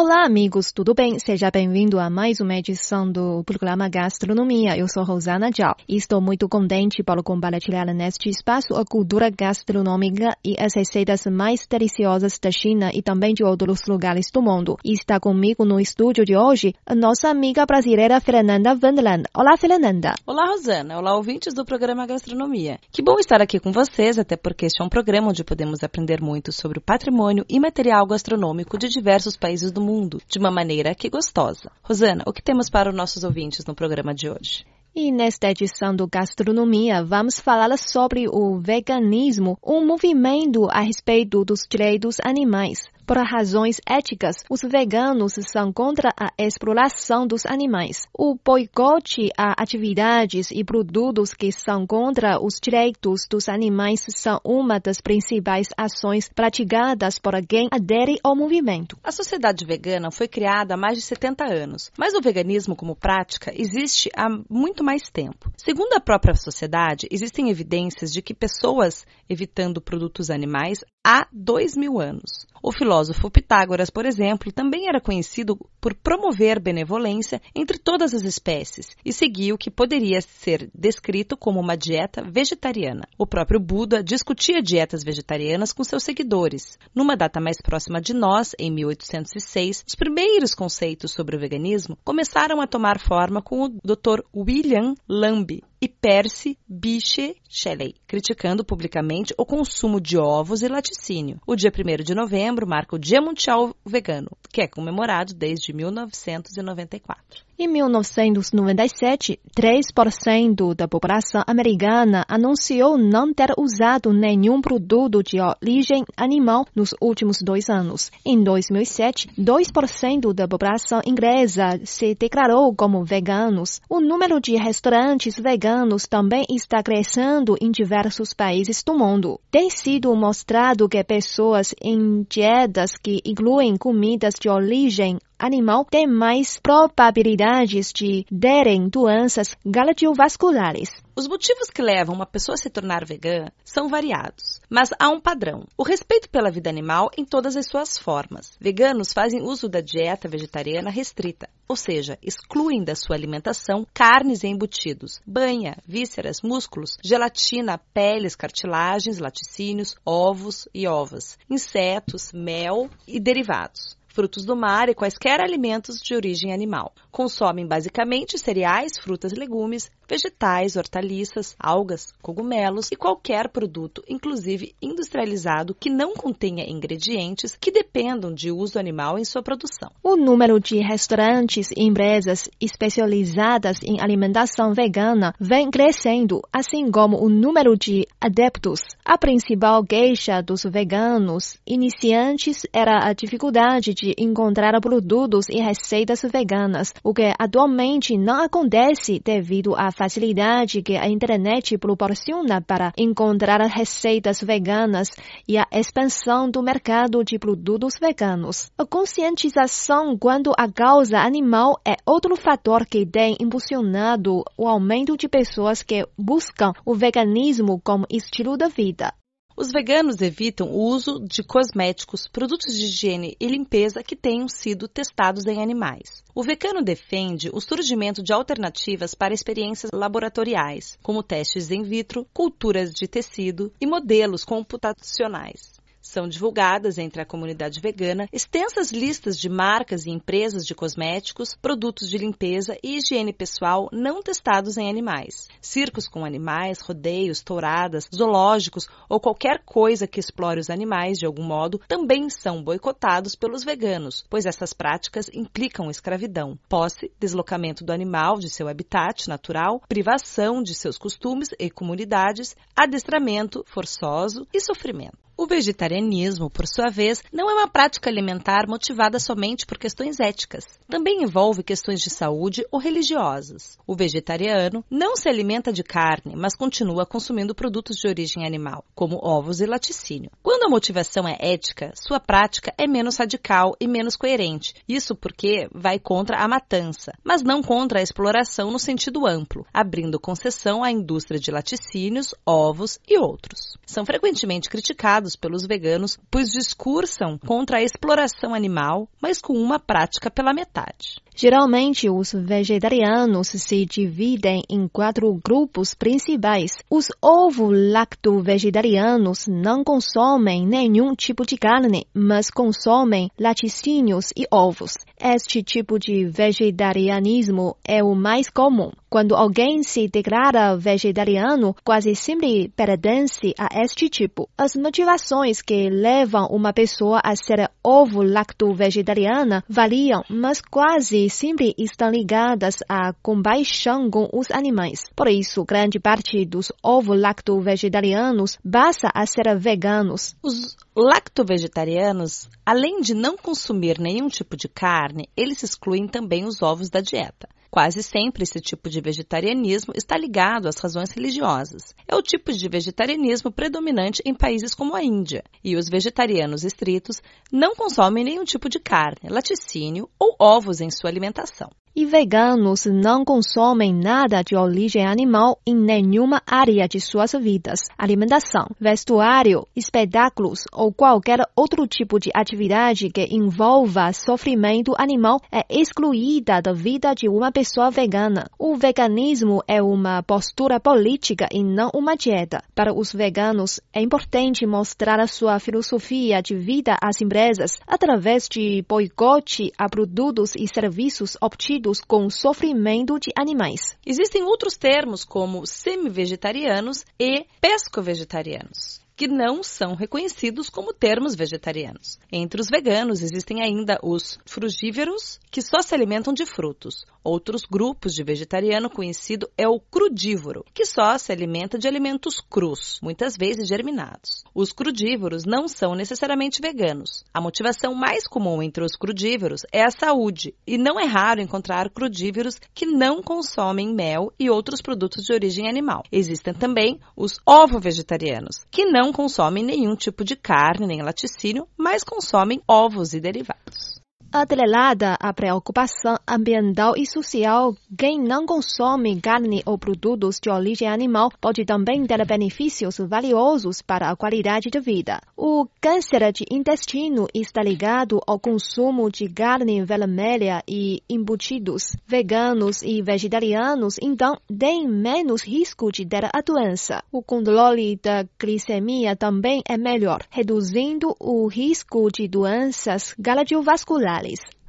Olá, amigos, tudo bem? Seja bem-vindo a mais uma edição do programa Gastronomia. Eu sou Rosana Zhao e estou muito contente por compartilhar neste espaço a cultura gastronômica e as receitas mais deliciosas da China e também de outros lugares do mundo. E está comigo no estúdio de hoje a nossa amiga brasileira Fernanda Wendland. Olá, Fernanda. Olá, Rosana. Olá, ouvintes do programa Gastronomia. Que bom estar aqui com vocês, até porque este é um programa onde podemos aprender muito sobre o patrimônio e material gastronômico de diversos países do do mundo de uma maneira que gostosa. Rosana, o que temos para os nossos ouvintes no programa de hoje? E nesta edição do Gastronomia, vamos falar sobre o veganismo, um movimento a respeito dos direitos animais. Por razões éticas, os veganos são contra a exploração dos animais. O boicote a atividades e produtos que são contra os direitos dos animais são uma das principais ações praticadas por quem adere ao movimento. A sociedade vegana foi criada há mais de 70 anos, mas o veganismo como prática existe há muito mais tempo. Segundo a própria sociedade, existem evidências de que pessoas evitando produtos animais há dois mil anos. O filósofo Pitágoras, por exemplo, também era conhecido por promover benevolência entre todas as espécies e seguia o que poderia ser descrito como uma dieta vegetariana. O próprio Buda discutia dietas vegetarianas com seus seguidores. Numa data mais próxima de nós, em 1806, os primeiros conceitos sobre o veganismo começaram a tomar forma com o Dr. William Lambe, e Percy Bysshe Shelley, criticando publicamente o consumo de ovos e laticínio. O dia 1 de novembro marca o Dia Mundial Vegano, que é comemorado desde 1994. Em 1997, 3% da população americana anunciou não ter usado nenhum produto de origem animal nos últimos dois anos. Em 2007, 2% da população inglesa se declarou como veganos. O número de restaurantes veganos também está crescendo em diversos países do mundo. Tem sido mostrado que pessoas em dietas que incluem comidas de origem animal tem mais probabilidades de derem doenças cardiovasculares. Os motivos que levam uma pessoa a se tornar vegana são variados, mas há um padrão: o respeito pela vida animal em todas as suas formas. Veganos fazem uso da dieta vegetariana restrita, ou seja, excluem da sua alimentação carnes e embutidos, banha, vísceras, músculos, gelatina, peles, cartilagens, laticínios, ovos e ovas, insetos, mel e derivados frutos do mar e quaisquer alimentos de origem animal. Consomem basicamente cereais, frutas legumes, vegetais, hortaliças, algas, cogumelos e qualquer produto, inclusive industrializado, que não contenha ingredientes que dependam de uso animal em sua produção. O número de restaurantes e empresas especializadas em alimentação vegana vem crescendo, assim como o número de adeptos. A principal queixa dos veganos iniciantes era a dificuldade de encontrar produtos e receitas veganas, o que atualmente não acontece devido à facilidade que a internet proporciona para encontrar receitas veganas e a expansão do mercado de produtos veganos. A conscientização quanto à causa animal é outro fator que tem impulsionado o aumento de pessoas que buscam o veganismo como estilo de vida. Os veganos evitam o uso de cosméticos, produtos de higiene e limpeza que tenham sido testados em animais. O vegano defende o surgimento de alternativas para experiências laboratoriais, como testes in vitro, culturas de tecido e modelos computacionais. São divulgadas entre a comunidade vegana extensas listas de marcas e empresas de cosméticos, produtos de limpeza e higiene pessoal não testados em animais. Circos com animais, rodeios, touradas, zoológicos ou qualquer coisa que explore os animais de algum modo também são boicotados pelos veganos, pois essas práticas implicam escravidão, posse, deslocamento do animal de seu habitat natural, privação de seus costumes e comunidades, adestramento forçoso e sofrimento. O vegetarianismo, por sua vez, não é uma prática alimentar motivada somente por questões éticas. Também envolve questões de saúde ou religiosas. O vegetariano não se alimenta de carne, mas continua consumindo produtos de origem animal, como ovos e laticínio. Quando a motivação é ética, sua prática é menos radical e menos coerente. Isso porque vai contra a matança, mas não contra a exploração no sentido amplo, abrindo concessão à indústria de laticínios, ovos e outros. São frequentemente criticados pelos veganos, pois discursam contra a exploração animal, mas com uma prática pela metade. Geralmente, os vegetarianos se dividem em quatro grupos principais. Os ovo-lacto-vegetarianos não consomem nenhum tipo de carne, mas consomem laticínios e ovos. Este tipo de vegetarianismo é o mais comum. Quando alguém se declara vegetariano, quase sempre pertence a este tipo. As motivações que levam uma pessoa a ser ovo-lacto-vegetariana variam, mas quase sempre estão ligadas à compaixão com os animais. Por isso, grande parte dos ovo-lacto-vegetarianos passa a ser veganos. Os lacto-vegetarianos, além de não consumir nenhum tipo de carne, eles excluem também os ovos da dieta. Quase sempre esse tipo de vegetarianismo está ligado às razões religiosas. É o tipo de vegetarianismo predominante em países como a Índia, e os vegetarianos estritos não consomem nenhum tipo de carne, laticínio ou ovos em sua alimentação e veganos não consomem nada de origem animal em nenhuma área de suas vidas. Alimentação, vestuário, espetáculos ou qualquer outro tipo de atividade que envolva sofrimento animal é excluída da vida de uma pessoa vegana. O veganismo é uma postura política e não uma dieta. Para os veganos, é importante mostrar a sua filosofia de vida às empresas através de boicote a produtos e serviços obtidos com o sofrimento de animais. Existem outros termos como semi-vegetarianos e pesco-vegetarianos que não são reconhecidos como termos vegetarianos. Entre os veganos existem ainda os frugívoros, que só se alimentam de frutos. Outros grupos de vegetariano conhecido é o crudívoro, que só se alimenta de alimentos crus, muitas vezes germinados. Os crudívoros não são necessariamente veganos. A motivação mais comum entre os crudívoros é a saúde, e não é raro encontrar crudívoros que não consomem mel e outros produtos de origem animal. Existem também os ovo-vegetarianos, que não não consomem nenhum tipo de carne nem laticínio, mas consomem ovos e derivados. Atrelada à preocupação ambiental e social, quem não consome carne ou produtos de origem animal pode também ter benefícios valiosos para a qualidade de vida. O câncer de intestino está ligado ao consumo de carne vermelha e embutidos. Veganos e vegetarianos, então, têm menos risco de ter a doença. O controle da glicemia também é melhor, reduzindo o risco de doenças cardiovasculares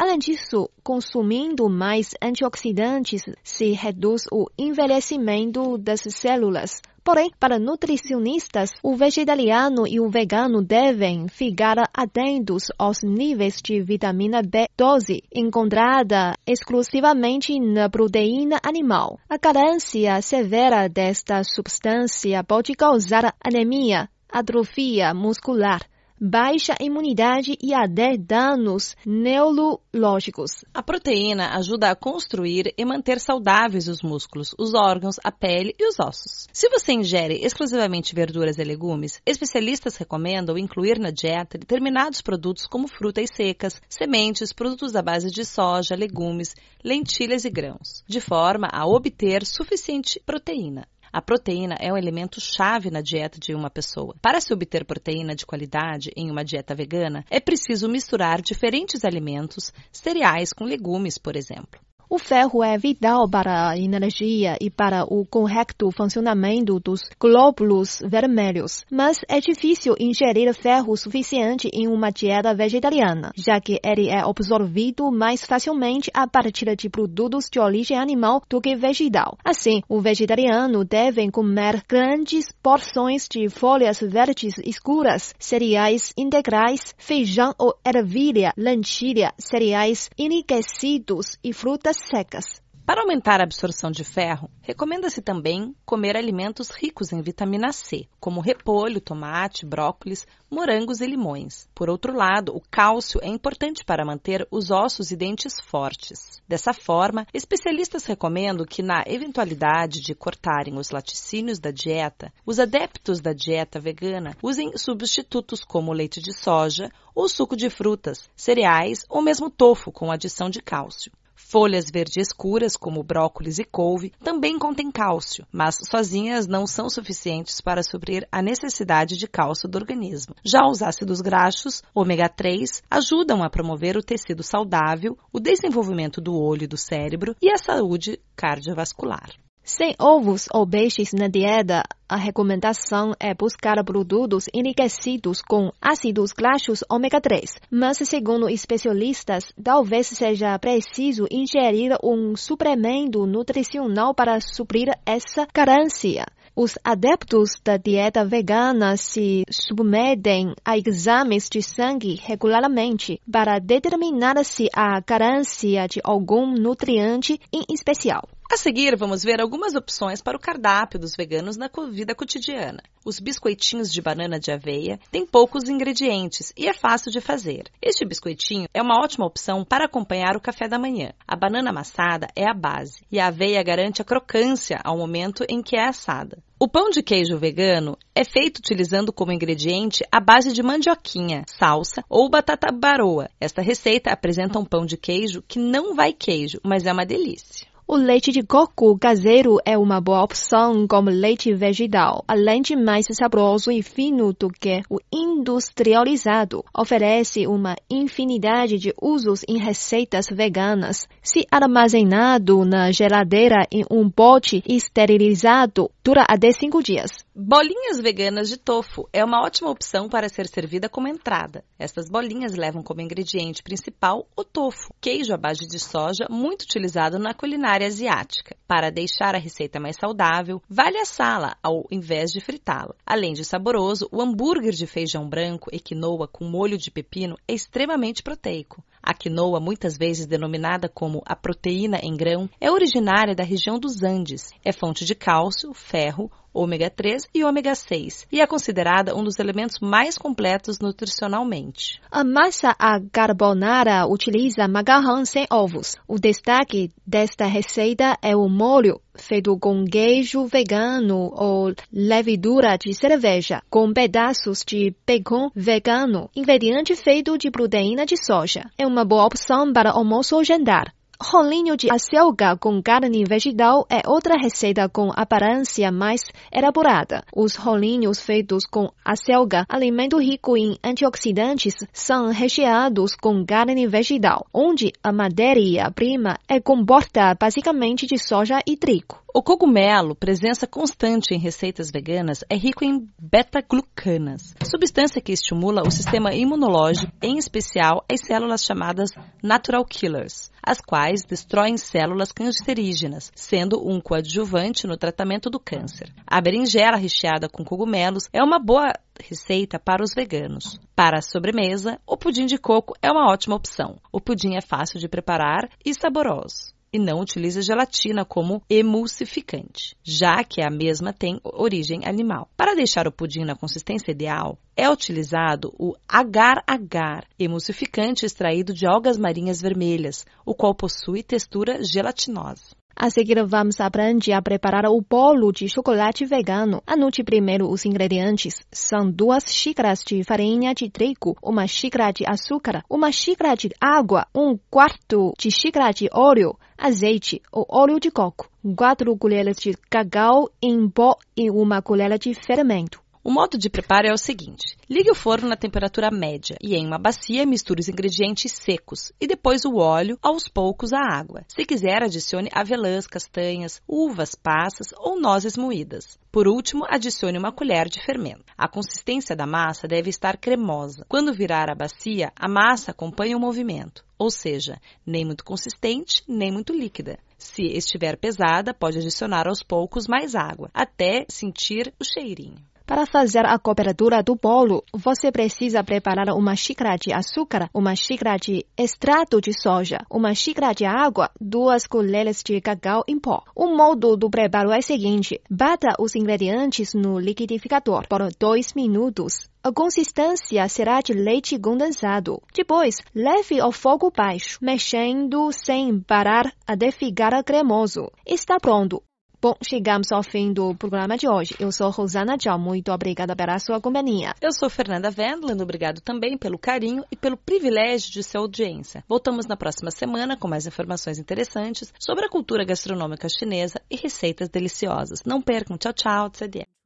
Além disso, consumindo mais antioxidantes se reduz o envelhecimento das células. Porém, para nutricionistas, o vegetariano e o vegano devem ficar atentos aos níveis de vitamina B12, encontrada exclusivamente na proteína animal. A carência severa desta substância pode causar anemia, atrofia muscular, baixa imunidade e até danos neurológicos. A proteína ajuda a construir e manter saudáveis os músculos, os órgãos, a pele e os ossos. Se você ingere exclusivamente verduras e legumes, especialistas recomendam incluir na dieta determinados produtos como frutas secas, sementes, produtos à base de soja, legumes, lentilhas e grãos, de forma a obter suficiente proteína. A proteína é um elemento chave na dieta de uma pessoa. Para se obter proteína de qualidade em uma dieta vegana, é preciso misturar diferentes alimentos, cereais com legumes, por exemplo. O ferro é vital para a energia e para o correto funcionamento dos glóbulos vermelhos, mas é difícil ingerir ferro suficiente em uma dieta vegetariana, já que ele é absorvido mais facilmente a partir de produtos de origem animal do que vegetal. Assim, o vegetariano deve comer grandes porções de folhas verdes escuras, cereais integrais, feijão ou ervilha, lentilha, cereais enriquecidos e frutas secas. Para aumentar a absorção de ferro, recomenda-se também comer alimentos ricos em vitamina C, como repolho, tomate, brócolis, morangos e limões. Por outro lado, o cálcio é importante para manter os ossos e dentes fortes. Dessa forma, especialistas recomendam que, na eventualidade de cortarem os laticínios da dieta, os adeptos da dieta vegana usem substitutos como leite de soja ou suco de frutas, cereais ou mesmo tofu com adição de cálcio. Folhas verdes escuras, como brócolis e couve, também contêm cálcio, mas sozinhas não são suficientes para suprir a necessidade de cálcio do organismo. Já os ácidos graxos, ômega 3, ajudam a promover o tecido saudável, o desenvolvimento do olho e do cérebro e a saúde cardiovascular. Sem ovos ou peixes na dieta, a recomendação é buscar produtos enriquecidos com ácidos graxos ômega 3. Mas, segundo especialistas, talvez seja preciso ingerir um suplemento nutricional para suprir essa carência. Os adeptos da dieta vegana se submetem a exames de sangue regularmente para determinar se há carência de algum nutriente em especial. A seguir, vamos ver algumas opções para o cardápio dos veganos na vida cotidiana. Os biscoitinhos de banana de aveia têm poucos ingredientes e é fácil de fazer. Este biscoitinho é uma ótima opção para acompanhar o café da manhã. A banana amassada é a base e a aveia garante a crocância ao momento em que é assada. O pão de queijo vegano é feito utilizando como ingrediente a base de mandioquinha, salsa ou batata baroa. Esta receita apresenta um pão de queijo que não vai queijo, mas é uma delícia. O leite de coco caseiro é uma boa opção como leite vegetal, além de mais saboroso e fino do que o industrializado. Oferece uma infinidade de usos em receitas veganas. Se armazenado na geladeira em um pote esterilizado, dura até cinco dias. Bolinhas veganas de tofu é uma ótima opção para ser servida como entrada. Estas bolinhas levam como ingrediente principal o tofu, queijo à base de soja muito utilizado na culinária asiática. Para deixar a receita mais saudável, vale assá-la ao invés de fritá-la. Além de saboroso, o hambúrguer de feijão branco e quinoa com molho de pepino é extremamente proteico. A quinoa, muitas vezes denominada como a proteína em grão, é originária da região dos Andes. É fonte de cálcio, ferro, ômega 3 e ômega 6 e é considerada um dos elementos mais completos nutricionalmente. A massa a carbonara utiliza macarrão sem ovos. O destaque desta receita é o molho feito com queijo vegano ou levedura de cerveja, com pedaços de bacon vegano, ingrediente feito de proteína de soja. É uma boa opção para almoço ou jantar. Rolinho de acelga com carne vegetal é outra receita com aparência mais elaborada. Os rolinhos feitos com acelga, alimento rico em antioxidantes, são recheados com carne vegetal, onde a matéria-prima é composta basicamente de soja e trigo. O cogumelo, presença constante em receitas veganas, é rico em beta-glucanas, substância que estimula o sistema imunológico, em especial as células chamadas natural killers, as quais destroem células cancerígenas, sendo um coadjuvante no tratamento do câncer. A berinjela recheada com cogumelos é uma boa receita para os veganos. Para a sobremesa, o pudim de coco é uma ótima opção. O pudim é fácil de preparar e saboroso e não utiliza gelatina como emulsificante, já que a mesma tem origem animal. Para deixar o pudim na consistência ideal, é utilizado o agar-agar, emulsificante extraído de algas marinhas vermelhas, o qual possui textura gelatinosa. A seguir, vamos aprender a preparar o bolo de chocolate vegano. Anote primeiro os ingredientes. São duas xícaras de farinha de trigo, uma xícara de açúcar, uma xícara de água, um quarto de xícara de óleo, azeite ou óleo de coco, quatro colheres de cacau em pó e uma colher de fermento. O modo de preparo é o seguinte: ligue o forno na temperatura média e em uma bacia misture os ingredientes secos e depois o óleo, aos poucos a água. Se quiser, adicione avelãs, castanhas, uvas, passas ou nozes moídas. Por último, adicione uma colher de fermento. A consistência da massa deve estar cremosa. Quando virar a bacia, a massa acompanha o movimento, ou seja, nem muito consistente, nem muito líquida. Se estiver pesada, pode adicionar aos poucos mais água, até sentir o cheirinho. Para fazer a cobertura do bolo, você precisa preparar uma xícara de açúcar, uma xícara de extrato de soja, uma xícara de água, duas colheres de cacau em pó. O modo do preparo é o seguinte: bata os ingredientes no liquidificador por dois minutos. A consistência será de leite condensado. Depois, leve ao fogo baixo, mexendo sem parar até ficar cremoso. Está pronto. Bom, chegamos ao fim do programa de hoje. Eu sou Rosana Tchau, muito obrigada pela sua companhia. Eu sou Fernanda Wendland, obrigado também pelo carinho e pelo privilégio de sua audiência. Voltamos na próxima semana com mais informações interessantes sobre a cultura gastronômica chinesa e receitas deliciosas. Não percam, tchau, tchau, tchau.